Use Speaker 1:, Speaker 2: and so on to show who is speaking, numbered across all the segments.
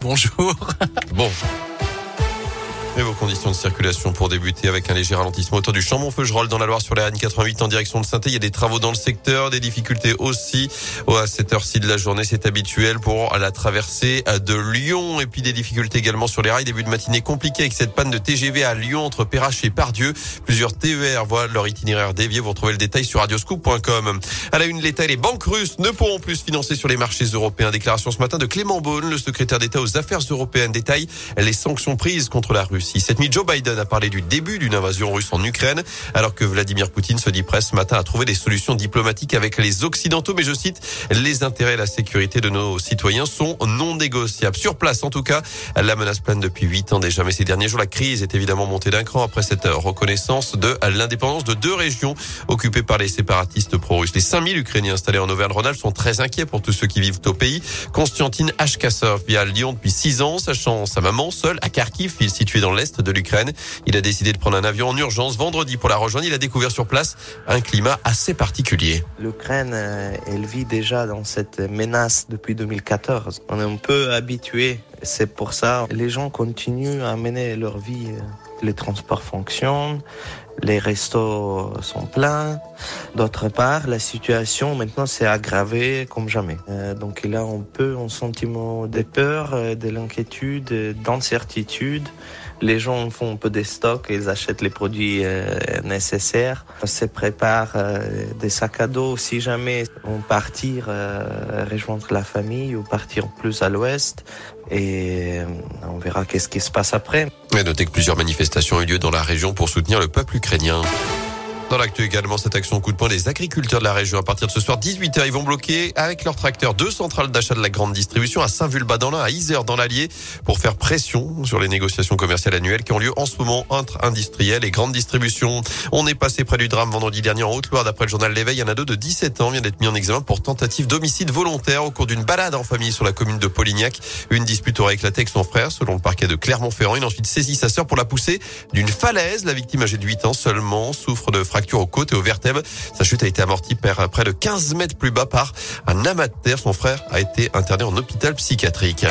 Speaker 1: Bonjour.
Speaker 2: Bon. Et vos conditions de circulation pour débuter avec un léger ralentissement autour du Chambon-Feugerolles dans la Loire sur la N88 en direction de saint Il y a des travaux dans le secteur, des difficultés aussi. À cette heure-ci de la journée, c'est habituel pour la traversée de Lyon. Et puis des difficultés également sur les rails. Début de matinée compliqué avec cette panne de TGV à Lyon entre Perrache et Pardieu. Plusieurs TER voient leur itinéraire dévié. Vous retrouvez le détail sur radioscoop.com. À la une, l'État et les banques russes ne pourront plus financer sur les marchés européens. Déclaration ce matin de Clément Beaune, le secrétaire d'État aux affaires européennes. Détail, les sanctions prises contre la Russie. Cette nuit, Joe Biden a parlé du début d'une invasion russe en Ukraine, alors que Vladimir Poutine se dit prêt ce matin à trouver des solutions diplomatiques avec les Occidentaux. Mais je cite, les intérêts et la sécurité de nos citoyens sont non négociables. Sur place, en tout cas, la menace plane depuis huit ans déjà. Mais ces derniers jours, la crise est évidemment montée d'un cran après cette reconnaissance de l'indépendance de deux régions occupées par les séparatistes pro-russes. Les 5000 Ukrainiens installés en Auvergne-Rhône-Alpes sont très inquiets pour tous ceux qui vivent au pays. Constantine Hkassov vit à Lyon depuis six ans, sachant sa maman seule à Kharkiv, ville située dans l'est de l'Ukraine. Il a décidé de prendre un avion en urgence vendredi pour la rejoindre. Il a découvert sur place un climat assez particulier.
Speaker 3: L'Ukraine, euh, elle vit déjà dans cette menace depuis 2014. On est un peu habitué. C'est pour ça les gens continuent à mener leur vie. Les transports fonctionnent, les restos sont pleins. D'autre part, la situation maintenant s'est aggravée comme jamais. Euh, donc il a un peu un sentiment de peur, euh, de l'inquiétude, d'incertitude. Les gens font un peu des stocks, ils achètent les produits euh, nécessaires, se préparent des sacs à dos si jamais on partir rejoindre la famille ou partir plus à l'ouest. Et on verra qu'est-ce qui se passe après.
Speaker 2: Notez que plusieurs manifestations ont eu lieu dans la région pour soutenir le peuple ukrainien. Dans l'actu également, cette action coup de poing des agriculteurs de la région. À partir de ce soir, 18h, ils vont bloquer avec leurs tracteurs deux centrales d'achat de la grande distribution à Saint-Vulbas dans à Isère dans l'Allier, pour faire pression sur les négociations commerciales annuelles qui ont lieu en ce moment entre industriels et grandes distributions. On est passé près du drame vendredi dernier en Haute-Loire. D'après le journal L'éveil, il y en a deux de 17 ans vient d'être mis en examen pour tentative d'homicide volontaire au cours d'une balade en famille sur la commune de Polignac. Une dispute aurait éclaté avec son frère, selon le parquet de Clermont-Ferrand. Il a ensuite saisi sa sœur pour la pousser d'une falaise. La victime âgée de 8 ans seulement souffre de fractures aux côtes et sa chute a été amortie près de 15 mètres plus bas par un terre. Son frère a été interné en hôpital psychiatrique.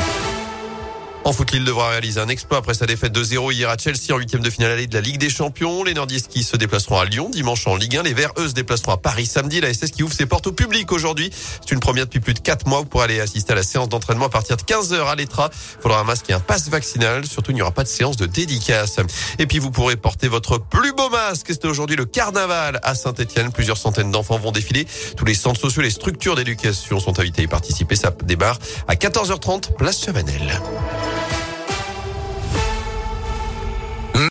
Speaker 2: En foot, Lille devra réaliser un exploit après sa défaite de 0 hier à Chelsea en huitième de finale allée de la Ligue des Champions. Les nordistes qui se déplaceront à Lyon dimanche en Ligue 1. Les Verts, eux, se déplaceront à Paris samedi. La SS qui ouvre ses portes au public aujourd'hui. C'est une première depuis plus de 4 mois. Pour aller assister à la séance d'entraînement à partir de 15h à l'Etra. Il faudra un masque et un passe vaccinal. Surtout, il n'y aura pas de séance de dédicace. Et puis, vous pourrez porter votre plus beau masque. C'est aujourd'hui le carnaval à Saint-Etienne. Plusieurs centaines d'enfants vont défiler. Tous les centres sociaux, les structures d'éducation sont invités à y participer. Ça démarre à 14h30, place Chavanel.